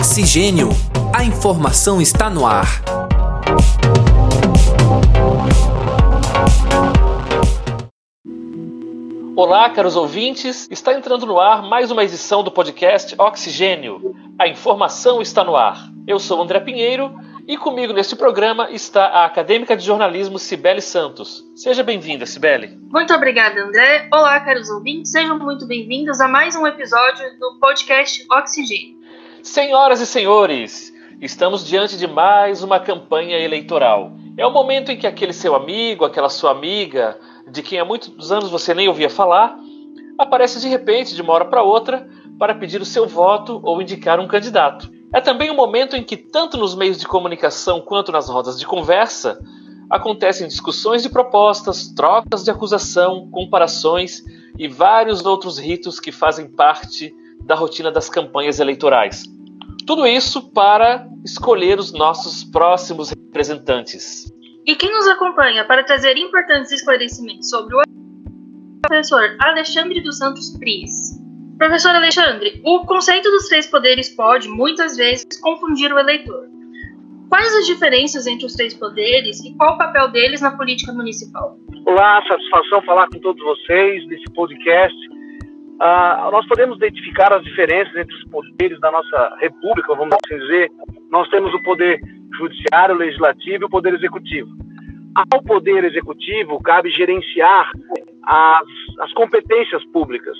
Oxigênio. A informação está no ar. Olá, caros ouvintes. Está entrando no ar mais uma edição do podcast Oxigênio. A informação está no ar. Eu sou André Pinheiro e comigo neste programa está a acadêmica de jornalismo Cibele Santos. Seja bem-vinda, Cibele. Muito obrigada, André. Olá, caros ouvintes. Sejam muito bem-vindos a mais um episódio do podcast Oxigênio. Senhoras e senhores, estamos diante de mais uma campanha eleitoral. É o momento em que aquele seu amigo, aquela sua amiga, de quem há muitos anos você nem ouvia falar, aparece de repente, de uma hora para outra, para pedir o seu voto ou indicar um candidato. É também um momento em que, tanto nos meios de comunicação quanto nas rodas de conversa, acontecem discussões de propostas, trocas de acusação, comparações e vários outros ritos que fazem parte da rotina das campanhas eleitorais. Tudo isso para escolher os nossos próximos representantes. E quem nos acompanha para trazer importantes esclarecimentos sobre o professor Alexandre dos Santos Pris. Professor Alexandre, o conceito dos três poderes pode, muitas vezes, confundir o eleitor. Quais as diferenças entre os três poderes e qual o papel deles na política municipal? Olá, satisfação falar com todos vocês nesse podcast. Uh, nós podemos identificar as diferenças entre os poderes da nossa república, vamos assim dizer. Nós temos o poder judiciário, legislativo e o poder executivo. Ao poder executivo cabe gerenciar as, as competências públicas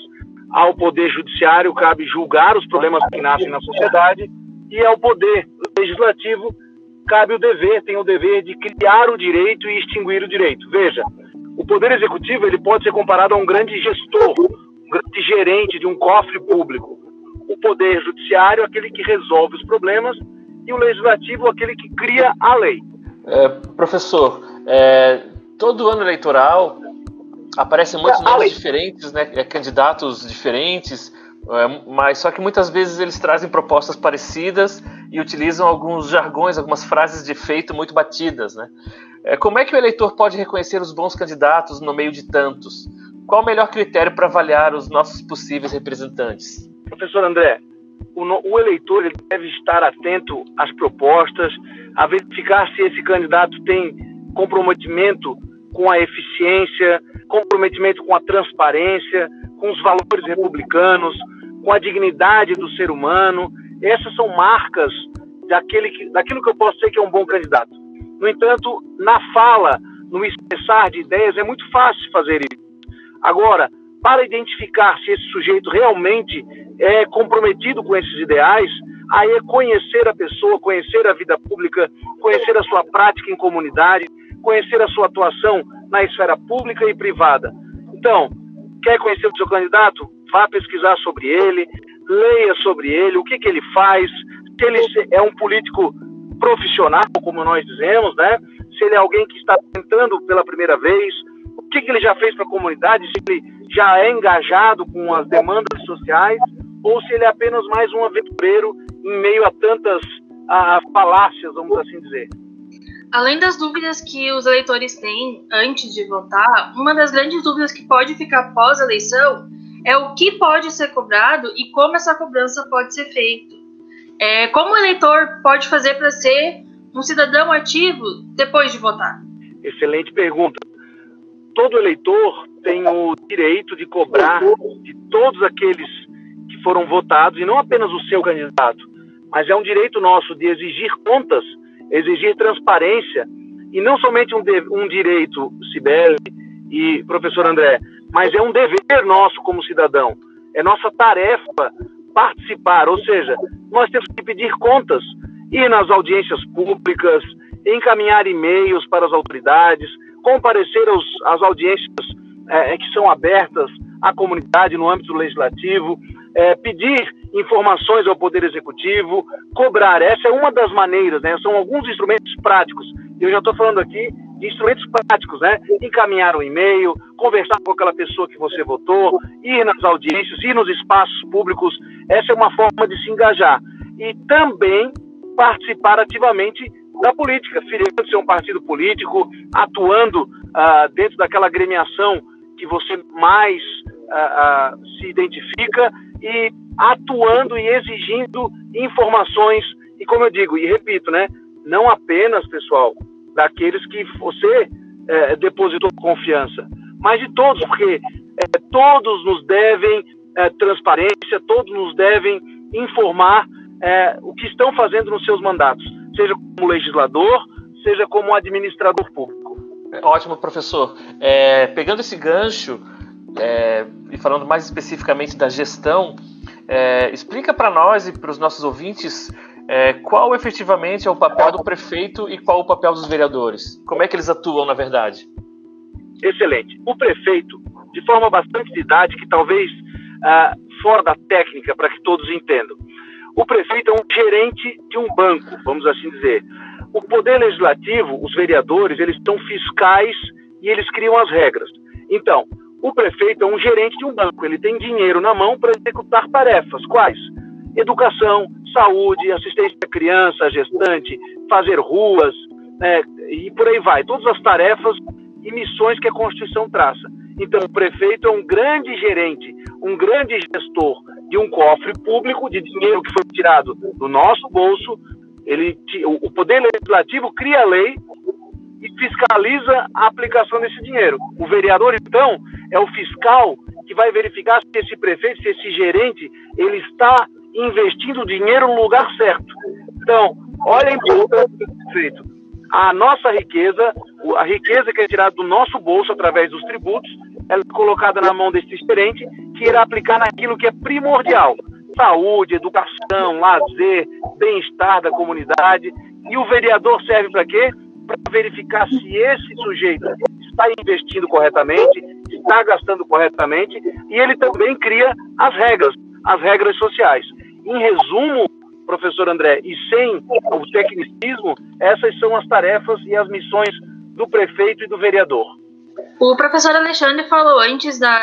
ao Poder Judiciário cabe julgar os problemas que nascem na sociedade e ao Poder Legislativo cabe o dever, tem o dever de criar o direito e extinguir o direito. Veja, o Poder Executivo ele pode ser comparado a um grande gestor, grande gerente de um cofre público. O Poder Judiciário, aquele que resolve os problemas, e o Legislativo, aquele que cria a lei. É, professor, é, todo ano eleitoral aparecem muitos nomes diferentes, né, é, candidatos diferentes, é, mas só que muitas vezes eles trazem propostas parecidas e utilizam alguns jargões, algumas frases de efeito muito batidas, né? É, como é que o eleitor pode reconhecer os bons candidatos no meio de tantos? Qual o melhor critério para avaliar os nossos possíveis representantes? Professor André, o, o eleitor ele deve estar atento às propostas, a verificar se esse candidato tem comprometimento com a eficiência, comprometimento com a transparência, com os valores republicanos, com a dignidade do ser humano. Essas são marcas daquele que, daquilo que eu posso dizer que é um bom candidato. No entanto, na fala, no expressar de ideias, é muito fácil fazer isso. Agora, para identificar se esse sujeito realmente é comprometido com esses ideais, aí é conhecer a pessoa, conhecer a vida pública, conhecer a sua prática em comunidade, conhecer a sua atuação na esfera pública e privada. Então, quer conhecer o seu candidato? Vá pesquisar sobre ele, leia sobre ele, o que, que ele faz, se ele é um político profissional, como nós dizemos, né? Se ele é alguém que está tentando pela primeira vez, que, que ele já fez para a comunidade, se ele já é engajado com as demandas sociais, ou se ele é apenas mais um aventureiro em meio a tantas a, falácias, vamos assim dizer. Além das dúvidas que os eleitores têm antes de votar, uma das grandes dúvidas que pode ficar pós eleição é o que pode ser cobrado e como essa cobrança pode ser feita. É, como o eleitor pode fazer para ser um cidadão ativo depois de votar? Excelente pergunta. Todo eleitor tem o direito de cobrar de todos aqueles que foram votados, e não apenas o seu candidato, mas é um direito nosso de exigir contas exigir transparência e não somente um, de, um direito, Sibeli e professor André, mas é um dever nosso como cidadão. É nossa tarefa participar, ou seja, nós temos que pedir contas, ir nas audiências públicas, encaminhar e-mails para as autoridades, comparecer aos, às audiências é, que são abertas à comunidade no âmbito legislativo, é, pedir informações ao Poder Executivo, cobrar. Essa é uma das maneiras, né? São alguns instrumentos práticos. Eu já estou falando aqui de instrumentos práticos, né? Encaminhar um e-mail, conversar com aquela pessoa que você votou, ir nas audiências, ir nos espaços públicos. Essa é uma forma de se engajar. E também participar ativamente da política, filiando ser um partido político, atuando ah, dentro daquela agremiação que você mais uh, uh, se identifica e atuando e exigindo informações e como eu digo e repito, né, não apenas pessoal daqueles que você é, depositou confiança, mas de todos, porque é, todos nos devem é, transparência, todos nos devem informar o que estão fazendo nos seus mandatos, seja como legislador, seja como administrador público. Ótimo, professor. É, pegando esse gancho é, e falando mais especificamente da gestão, explica para nós e para os nossos ouvintes é, qual efetivamente é o papel do prefeito e qual o papel dos vereadores? Como é que eles atuam, na verdade? Excelente. O prefeito, de forma bastante didática e talvez ah, fora da técnica, para que todos entendam, o prefeito é um gerente de um banco, vamos assim dizer. O poder legislativo, os vereadores, eles são fiscais e eles criam as regras. Então, o prefeito é um gerente de um banco, ele tem dinheiro na mão para executar tarefas. Quais? Educação, saúde, assistência à criança, gestante, fazer ruas, né, e por aí vai. Todas as tarefas e missões que a Constituição traça. Então, o prefeito é um grande gerente, um grande gestor de um cofre público de dinheiro que foi tirado do nosso bolso. Ele, o Poder Legislativo cria a lei e fiscaliza a aplicação desse dinheiro. O vereador, então, é o fiscal que vai verificar se esse prefeito, se esse gerente, ele está investindo dinheiro no lugar certo. Então, olha a importância do feito. A nossa riqueza, a riqueza que é tirada do nosso bolso através dos tributos, ela é colocada na mão desse gerente que irá aplicar naquilo que é primordial: saúde, educação, lazer, bem-estar da comunidade. E o vereador serve para quê? Para verificar se esse sujeito está investindo corretamente, está gastando corretamente, e ele também cria as regras, as regras sociais. Em resumo, professor André, e sem o tecnicismo, essas são as tarefas e as missões do prefeito e do vereador. O professor Alexandre falou antes da,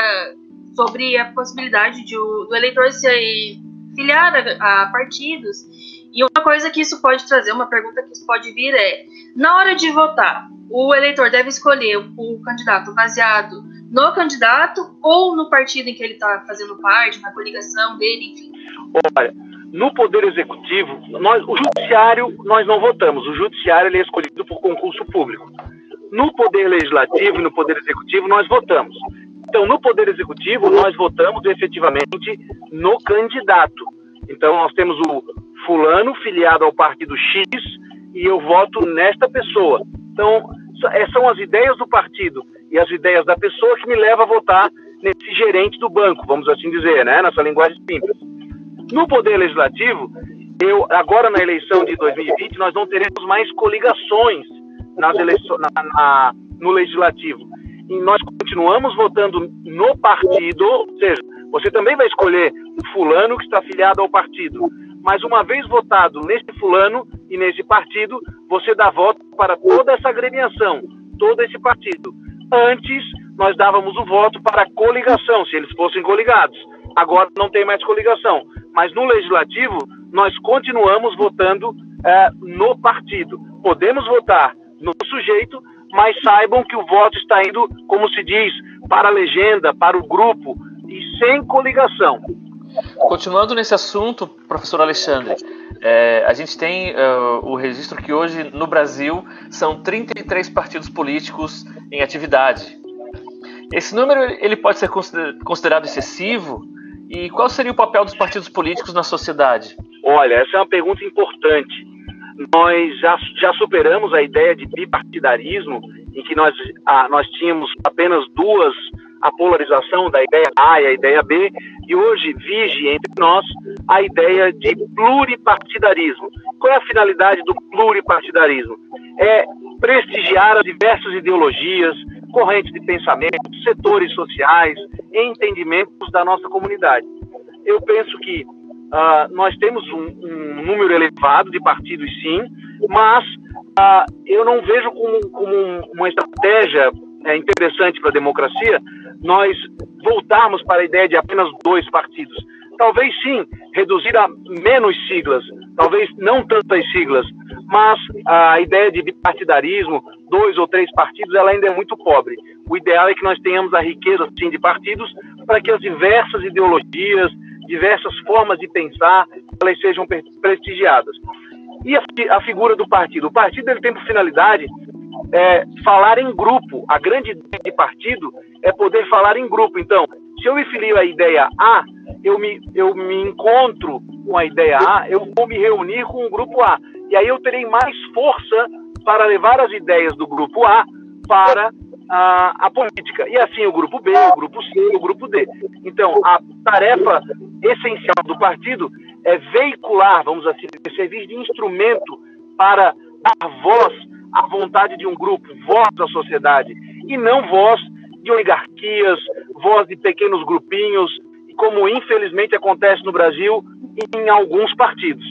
sobre a possibilidade de o, do eleitor se filiar a, a partidos. E uma coisa que isso pode trazer, uma pergunta que isso pode vir é: na hora de votar, o eleitor deve escolher o candidato baseado no candidato ou no partido em que ele está fazendo parte, na coligação dele, enfim? Olha, no Poder Executivo, nós, o Judiciário, nós não votamos. O Judiciário ele é escolhido por concurso público. No Poder Legislativo e no Poder Executivo, nós votamos. Então, no Poder Executivo, nós votamos efetivamente no candidato. Então, nós temos o fulano filiado ao partido X e eu voto nesta pessoa. Então, é, são as ideias do partido e as ideias da pessoa que me levam a votar nesse gerente do banco, vamos assim dizer, né? Nessa linguagem simples. No Poder Legislativo, eu, agora na eleição de 2020, nós não teremos mais coligações nas eleições, na, na, no Legislativo. E nós continuamos votando no partido, ou seja, você também vai escolher o fulano que está afiliado ao partido. Mas uma vez votado nesse fulano e nesse partido, você dá voto para toda essa agremiação, todo esse partido. Antes, nós dávamos o voto para coligação, se eles fossem coligados. Agora não tem mais coligação. Mas no legislativo, nós continuamos votando é, no partido. Podemos votar no sujeito, mas saibam que o voto está indo, como se diz, para a legenda, para o grupo e sem coligação. Continuando nesse assunto, professor Alexandre, é, a gente tem é, o registro que hoje no Brasil são 33 partidos políticos em atividade. Esse número ele pode ser considerado excessivo e qual seria o papel dos partidos políticos na sociedade? Olha, essa é uma pergunta importante. Nós já, já superamos a ideia de bipartidarismo, em que nós, ah, nós tínhamos apenas duas, a polarização da ideia A e a ideia B, e hoje vige entre nós a ideia de pluripartidarismo. Qual é a finalidade do pluripartidarismo? É prestigiar as diversas ideologias, correntes de pensamento, setores sociais, entendimentos da nossa comunidade. Eu penso que uh, nós temos um, um, número elevado de partidos, sim, mas uh, eu não vejo como, como uma estratégia é, interessante para a democracia nós voltarmos para a ideia de apenas dois partidos. Talvez sim, reduzir a menos siglas, talvez não tantas siglas, mas a ideia de bipartidarismo, dois ou três partidos, ela ainda é muito pobre. O ideal é que nós tenhamos a riqueza sim, de partidos para que as diversas ideologias, diversas formas de pensar, elas sejam prestigiadas. E a, a figura do partido? O partido ele tem por finalidade é, falar em grupo. A grande ideia de partido é poder falar em grupo. Então, se eu me filio à ideia A, eu me, eu me encontro com a ideia A, eu vou me reunir com o grupo A. E aí eu terei mais força para levar as ideias do grupo A para a, a, política. E assim o grupo B, o grupo C, o grupo D. Então, a tarefa essencial do partido é veicular, vamos assim servir de instrumento para dar voz à vontade de um grupo, voz da sociedade, e não voz de oligarquias, voz de pequenos grupinhos, como infelizmente acontece no Brasil em alguns partidos.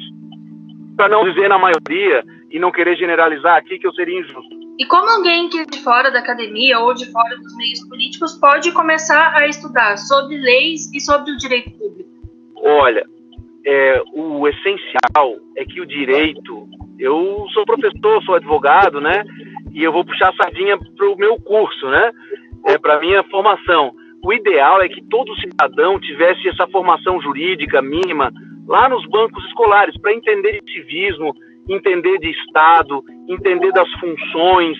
Para não dizer na maioria e não querer generalizar aqui que eu seria injusto. E como alguém que é de fora da academia ou de fora dos meios políticos pode começar a estudar sobre leis e sobre o direito público? Olha, é, o essencial é que o direito. Eu sou professor, sou advogado, né? E eu vou puxar a sardinha para o meu curso, né? É, para minha formação. O ideal é que todo cidadão tivesse essa formação jurídica mínima lá nos bancos escolares, para entender de civismo, entender de Estado, entender das funções,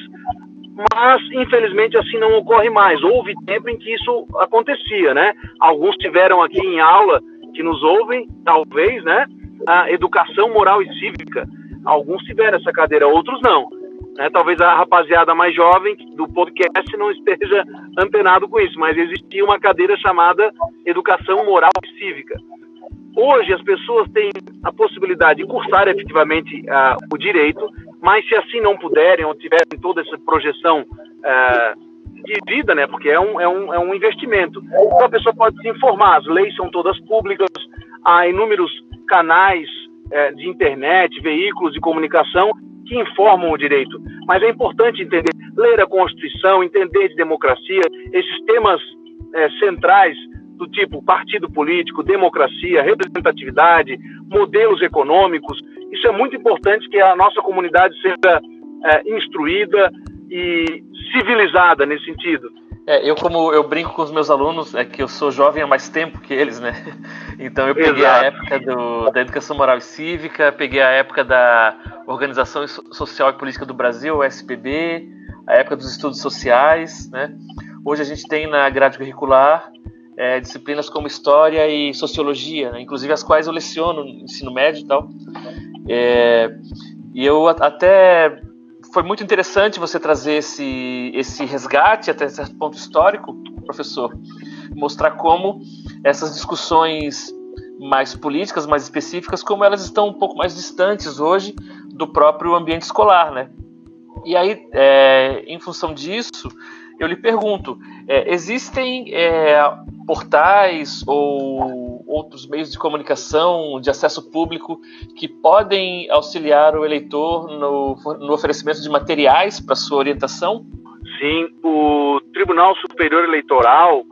mas infelizmente assim não ocorre mais. Houve tempo em que isso acontecia, né? Alguns tiveram aqui em aula que nos ouvem, talvez, né? A educação moral e cívica. Alguns tiveram essa cadeira, outros não. Né? Talvez a rapaziada mais jovem do podcast não esteja antenado com isso, mas existia uma cadeira chamada Educação Moral e Cívica. Hoje as pessoas têm a possibilidade de cursar efetivamente uh, o direito, mas se assim não puderem ou tiverem toda essa projeção uh, de vida, né, porque é um, é, um, é um investimento, então a pessoa pode se informar. As leis são todas públicas, há inúmeros canais uh, de internet, veículos de comunicação que informam o direito. Mas é importante entender, ler a Constituição, entender de democracia, esses temas é, centrais do tipo partido político, democracia, representatividade, modelos econômicos. Isso é muito importante que a nossa comunidade seja é, instruída e civilizada nesse sentido. É, eu como eu brinco com os meus alunos é que eu sou jovem há mais tempo que eles, né? Então eu peguei Exato. a época do, da educação moral e cívica, peguei a época da Organização Social e Política do Brasil, SPB, a época dos estudos sociais, né? Hoje a gente tem na grade curricular é, disciplinas como história e sociologia, né? inclusive as quais eu leciono no ensino médio e tal. É, e eu até foi muito interessante você trazer esse, esse resgate até certo ponto histórico, professor, mostrar como essas discussões mais políticas, mais específicas, como elas estão um pouco mais distantes hoje do próprio ambiente escolar, né? E aí, é, em função disso, eu lhe pergunto: é, existem é, portais ou outros meios de comunicação de acesso público que podem auxiliar o eleitor no, no oferecimento de materiais para sua orientação? Sim, o Tribunal Superior Eleitoral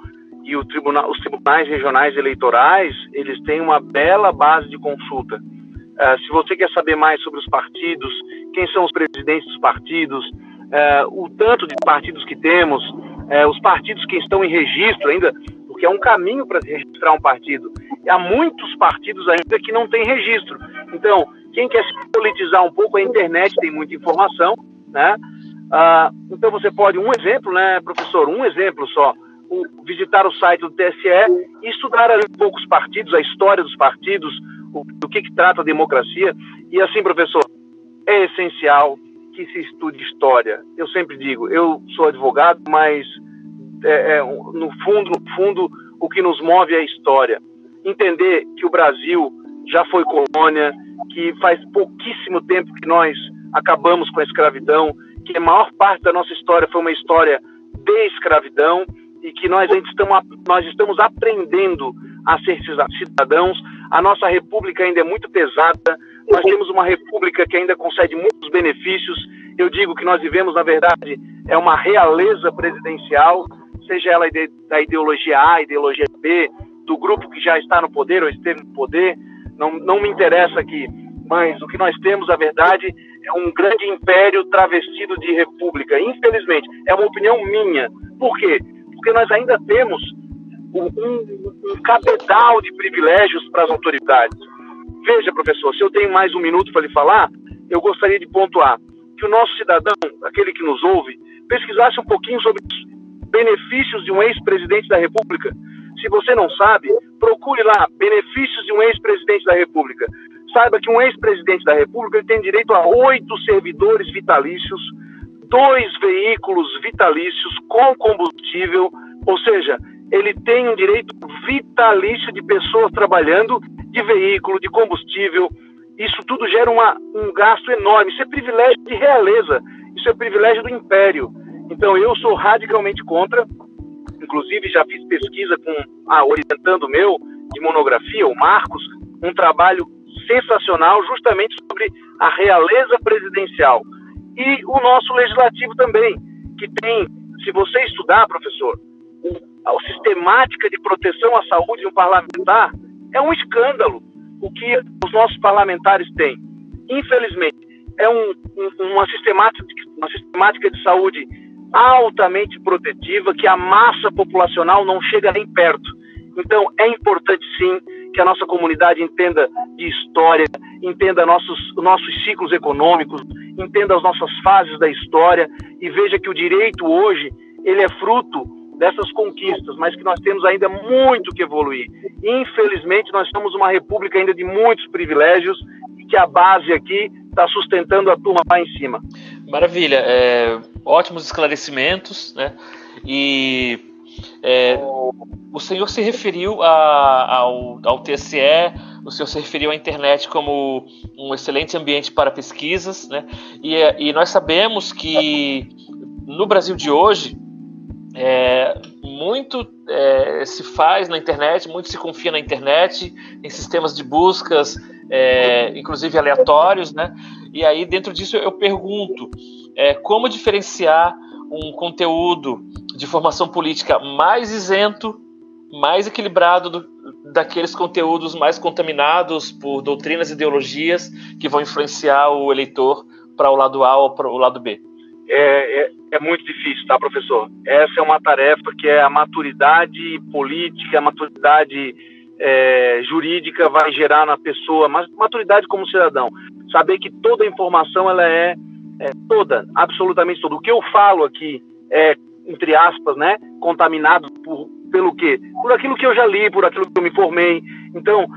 e tribunal, os tribunais regionais eleitorais, eles têm uma bela base de consulta. Uh, se você quer saber mais sobre os partidos, quem são os presidentes dos partidos, uh, o tanto de partidos que temos, uh, os partidos que estão em registro ainda, porque é um caminho para registrar um partido. E há muitos partidos ainda que não têm registro. Então, quem quer se politizar um pouco, a internet tem muita informação, né? Ah, então você pode, um exemplo, né, professor, um exemplo só, o, visitar o site do TSE e estudar ali um pouco os partidos, a história dos partidos, o, que, que trata a democracia. E assim, professor, é essencial que se estude história. Eu sempre digo, eu sou advogado, mas é, é, no fundo, no fundo, o que nos move é a história. Entender que o Brasil já foi colônia, que faz pouquíssimo tempo que nós acabamos com a escravidão, que a maior parte da nossa história foi uma história de escravidão e que nós ainda estamos, nós estamos aprendendo a ser cidadãos. A nossa república ainda é muito pesada. Nós temos uma república que ainda concede muitos benefícios. Eu digo que nós vivemos, na verdade, é uma realeza presidencial seja ela da ideologia A, ideologia B, do grupo que já está no poder ou esteve no poder, não, não me interessa aqui. Mas o que nós temos, a verdade, é um grande império travestido de república. Infelizmente, é uma opinião minha. Por quê? Porque nós ainda temos um, um cabedal de privilégios para as autoridades. Veja, professor, se eu tenho mais um minuto para lhe falar, eu gostaria de pontuar que o nosso cidadão, aquele que nos ouve, pesquisasse um pouquinho sobre os benefícios de um ex-presidente da República. Se você não sabe, procure lá benefícios de um ex-presidente da República. Saiba que um ex-presidente da República tem direito a oito servidores vitalícios, dois veículos vitalícios com combustível, ou seja, ele tem um direito vitalício de pessoas trabalhando, de veículo, de combustível. Isso tudo gera uma, um gasto enorme. Isso é privilégio de realeza, isso é privilégio do império. Então eu sou radicalmente contra. Inclusive já fiz pesquisa com a ah, orientando meu de monografia, o Marcos, um trabalho sensacional justamente sobre a realeza presidencial. E o nosso legislativo também, que tem, se você estudar, professor, a sistemática de proteção à saúde de um parlamentar, é um escândalo o que os nossos parlamentares têm. Infelizmente, é um, um, uma, sistemática, uma sistemática de saúde altamente protetiva que a massa populacional não chega nem perto. Então, é importante sim que a nossa comunidade entenda de história, entenda nossos, nossos ciclos econômicos, entenda as nossas fases da história e veja que o direito hoje ele é fruto dessas conquistas, mas que nós temos ainda muito que evoluir. Infelizmente, nós somos uma república ainda de muitos privilégios e que a base aqui está sustentando a turma lá em cima. Maravilha, é, ótimos esclarecimentos, né? E é, o senhor se referiu a, ao, ao TSE, o senhor se referiu à internet como um excelente ambiente para pesquisas, né? E, e nós sabemos que no Brasil de hoje é, muito é, se faz na internet, muito se confia na internet, em sistemas de buscas, é, inclusive aleatórios, né? E aí, dentro disso, eu pergunto é, como diferenciar um conteúdo de formação política mais isento, mais equilibrado do, daqueles conteúdos mais contaminados por doutrinas e ideologias que vão influenciar o eleitor para o lado A ou para o lado B é, é, muito difícil, tá, professor? Essa é uma tarefa que é a maturidade política, a maturidade é, jurídica vai gerar na pessoa, mas maturidade como cidadão. Saber que toda informação ela é, é toda, absolutamente toda. O que eu falo aqui é, entre aspas, né, contaminado por, pelo quê? Por aquilo que eu já li, por aquilo que eu me formei. Então,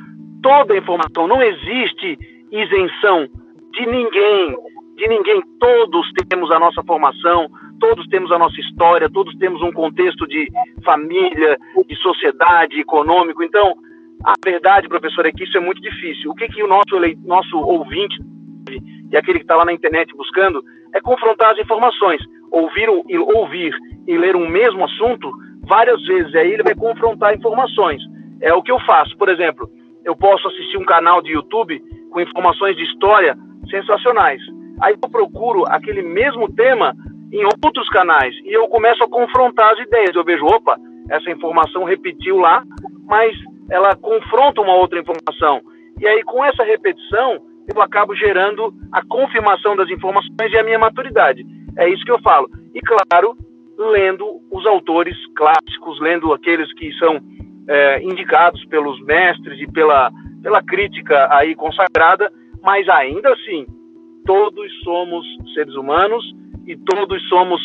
toda informação, não existe isenção de ninguém, de ninguém. Todos temos a nossa formação, todos temos a nossa história, todos temos um contexto de família, de sociedade, econômico. Então, a verdade, professor, é que isso é muito difícil. O que, que o nosso, nosso ouvinte e aquele que está lá na internet buscando é confrontar as informações. Ouvir, ouvir e ler um mesmo assunto várias vezes. Aí ele vai confrontar informações. É o que eu faço. Por exemplo, eu posso assistir um canal de YouTube com informações de história sensacionais. Aí eu procuro aquele mesmo tema em outros canais e eu começo a confrontar as ideias. Eu vejo, opa, essa informação repetiu lá, mas ela confronta uma outra informação. E aí, com essa repetição, eu acabo gerando a confirmação das informações e a minha maturidade. É isso que eu falo. E, claro, lendo os autores clássicos, lendo aqueles que são é, indicados pelos mestres e pela, pela crítica aí consagrada, mas ainda assim, todos somos seres humanos e todos somos,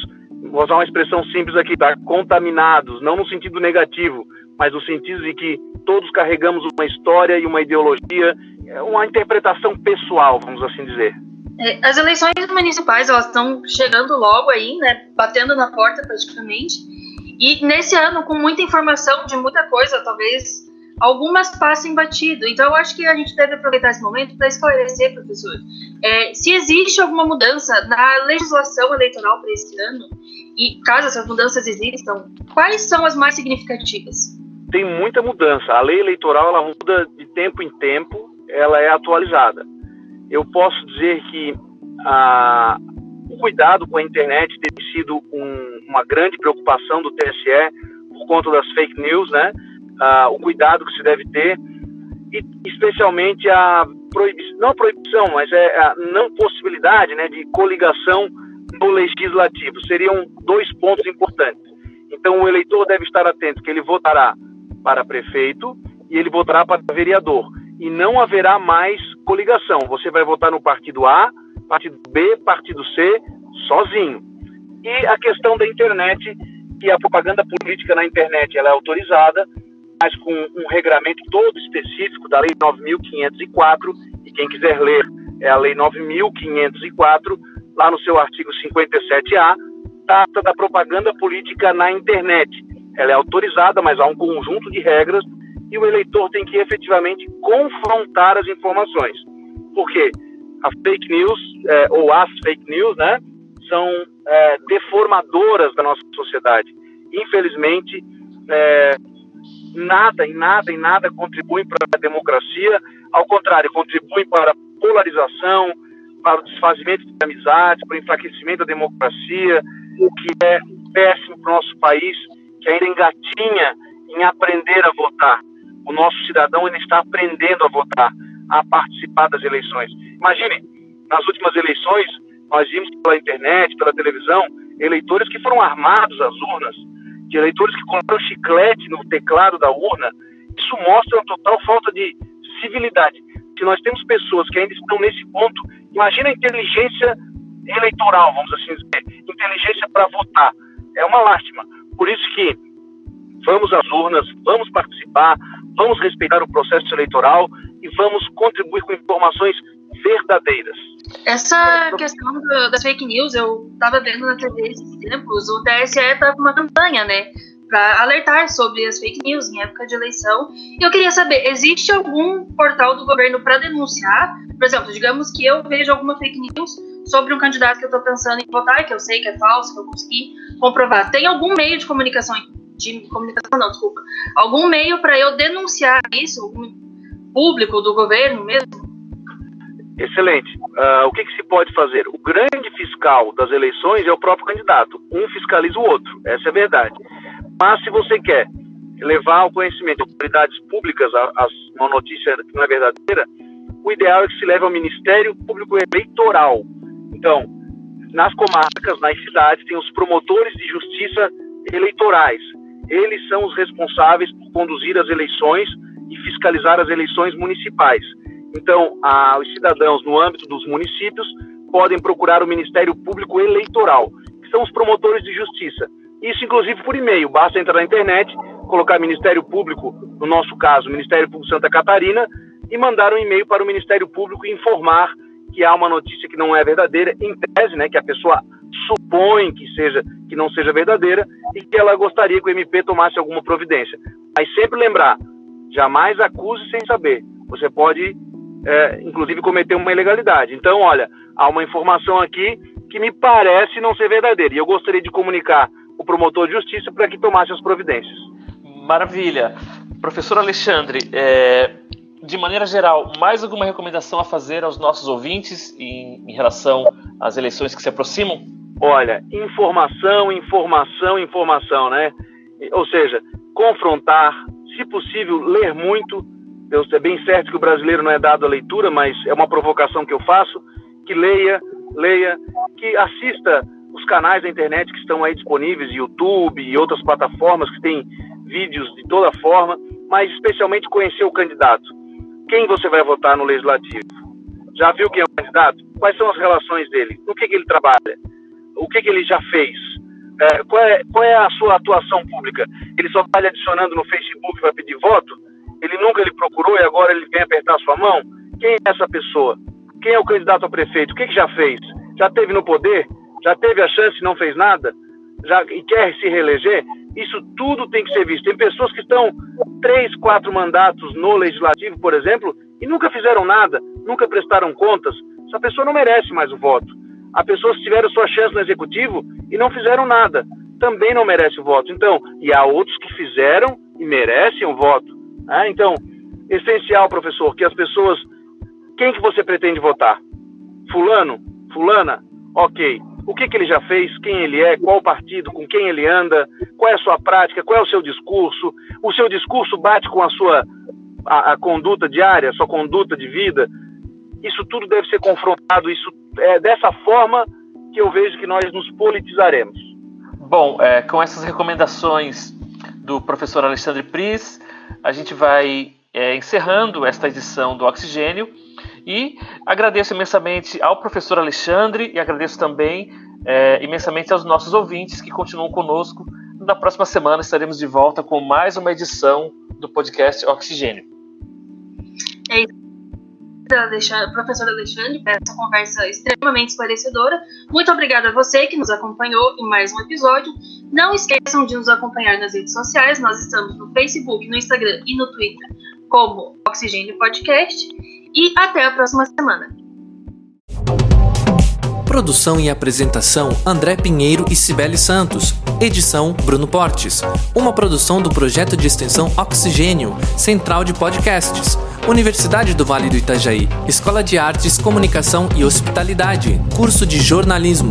vou usar uma expressão simples aqui, tá? contaminados, não no sentido negativo, mas no sentido de que todos carregamos uma história e uma ideologia, é uma interpretação pessoal, vamos assim dizer. É, as eleições municipais elas estão chegando logo aí, né, batendo na porta praticamente. E nesse ano, com muita informação de muita coisa, talvez algumas passem batido. Então, eu acho que a gente deve aproveitar esse momento para esclarecer, professor, é, se existe alguma mudança na legislação eleitoral para esse ano, e caso essas mudanças existam, quais são as mais significativas? Tem muita mudança. A lei eleitoral ela muda de tempo em tempo, ela é atualizada. Eu posso dizer que a, o cuidado com a internet tem sido um, uma grande preocupação do TSE por conta das fake news, né? Uh, o cuidado que se deve ter e especialmente a proibição, não a proibição, mas é a não possibilidade né, de coligação no legislativo. Seriam dois pontos importantes. Então, o eleitor deve estar atento que ele votará para prefeito e ele votará para vereador. E não haverá mais coligação. Você vai votar no partido A, partido B, partido C, sozinho. E a questão da internet, que a propaganda política na internet ela é autorizada, mas com um regramento todo específico da Lei 9.504, e quem quiser ler é a Lei 9.504, lá no seu artigo 57A, trata da propaganda política na internet. Ela é autorizada, mas há um conjunto de regras e o eleitor tem que efetivamente confrontar as informações. Porque a fake news, é, ou as fake news, né, são é, deformadoras da nossa sociedade. Infelizmente, é, nada, em nada, em nada contribuem para a democracia, ao contrário, contribuem para a polarização, para o desfazimento de amizades, para o enfraquecimento da democracia, o que é péssimo para o nosso país, que ainda engatinha em aprender a votar. O nosso cidadão ainda está aprendendo a votar, a participar das eleições. Imagine, nas últimas eleições, nós vimos pela internet, pela televisão, eleitores que foram armados às urnas, de eleitores que colocaram chiclete no teclado da urna. Isso mostra uma total falta de civilidade. Se nós temos pessoas que ainda estão nesse ponto, imagina a inteligência eleitoral, vamos assim dizer, inteligência para votar. É uma lástima. Por isso que vamos às urnas, vamos participar, vamos respeitar o processo eleitoral e vamos contribuir com informações verdadeiras. Essa questão do, das fake news, eu estava vendo na TV esses tempos, o TSE está com uma campanha, né? Para alertar sobre as fake news em época de eleição. E eu queria saber: existe algum portal do governo para denunciar? Por exemplo, digamos que eu vejo alguma fake news sobre um candidato que eu estou pensando em votar, que eu sei que é falso, que eu consegui comprovar. Tem algum meio de comunicação, de comunicação não, desculpa, algum meio para eu denunciar isso, algum público do governo mesmo? Excelente. Uh, o que, que, se pode fazer? O grande fiscal das eleições é o próprio candidato. Um fiscaliza o outro. Essa é a verdade. Mas se você quer levar ao conhecimento de autoridades públicas a, a uma notícia que não é verdadeira, o ideal é que se leve ao Ministério Público Eleitoral. Então, nas comarcas, nas cidades, tem os promotores de justiça eleitorais. Eles são os responsáveis por conduzir as eleições e fiscalizar as eleições municipais. Então, a, os cidadãos, no âmbito dos municípios, podem procurar o Ministério Público Eleitoral, que são os promotores de justiça. Isso, inclusive, por e-mail. Basta entrar na internet, colocar Ministério Público, no nosso caso, Ministério Público Santa Catarina, e mandar um e-mail para o Ministério Público informar que há uma notícia que não é verdadeira, em tese, né, que a pessoa supõe que seja que não seja verdadeira e que ela gostaria que o MP tomasse alguma providência. Mas sempre lembrar, jamais acuse sem saber. Você pode é, inclusive cometer uma ilegalidade. Então, olha, há uma informação aqui que me parece não ser verdadeira e eu gostaria de comunicar o promotor de justiça para que tomasse as providências. Maravilha. Professor Alexandre, é, de maneira geral, mais alguma recomendação a fazer aos nossos ouvintes em, em relação às eleições que se aproximam? Olha, informação, informação, informação, né? Ou seja, confrontar, se possível, ler muito, Deus é bem certo que o brasileiro não é dado à leitura, mas é uma provocação que eu faço, que leia, leia, que assista os canais da internet que estão aí disponíveis, YouTube e outras plataformas que têm vídeos de toda forma, mas especialmente conhecer o candidato. Quem você vai votar no legislativo? Já viu quem é o candidato? Quais são as relações dele? No que, que ele trabalha? O que, que ele já fez? É, qual, é, qual é a sua atuação pública? Ele só está lhe adicionando no Facebook para pedir voto? Ele nunca lhe procurou e agora ele vem apertar sua mão? Quem é essa pessoa? Quem é o candidato a prefeito? O que, que já fez? Já teve no poder? Já teve a chance e não fez nada? Já, e quer se reeleger? Isso tudo tem que ser visto. Tem pessoas que estão três, quatro mandatos no legislativo, por exemplo, e nunca fizeram nada, nunca prestaram contas. Essa pessoa não merece mais o voto. Há pessoas que tiveram sua chance no executivo e não fizeram nada, também não merece o voto. Então, e há outros que fizeram e merecem o voto. Ah, então, essencial, professor, que as pessoas. Quem que você pretende votar? Fulano? Fulana? Ok. O que, que ele já fez? Quem ele é? Qual partido? Com quem ele anda? Qual é a sua prática? Qual é o seu discurso? O seu discurso bate com a sua a, a conduta diária, a sua conduta de vida? Isso tudo deve ser confrontado. Isso é dessa forma que eu vejo que nós nos politizaremos. Bom, é, com essas recomendações do professor Alexandre Pris, a gente vai é, encerrando esta edição do Oxigênio e agradeço imensamente ao professor Alexandre e agradeço também é, imensamente aos nossos ouvintes que continuam conosco. Na próxima semana estaremos de volta com mais uma edição do podcast Oxigênio. É isso. Professor Alexandre, por essa conversa extremamente esclarecedora. Muito obrigada a você que nos acompanhou em mais um episódio. Não esqueçam de nos acompanhar nas redes sociais. Nós estamos no Facebook, no Instagram e no Twitter como Oxigênio Podcast. E até a próxima semana. Produção e apresentação André Pinheiro e Cibele Santos. Edição Bruno Portes. Uma produção do projeto de extensão Oxigênio, Central de Podcasts. Universidade do Vale do Itajaí. Escola de Artes, Comunicação e Hospitalidade. Curso de Jornalismo.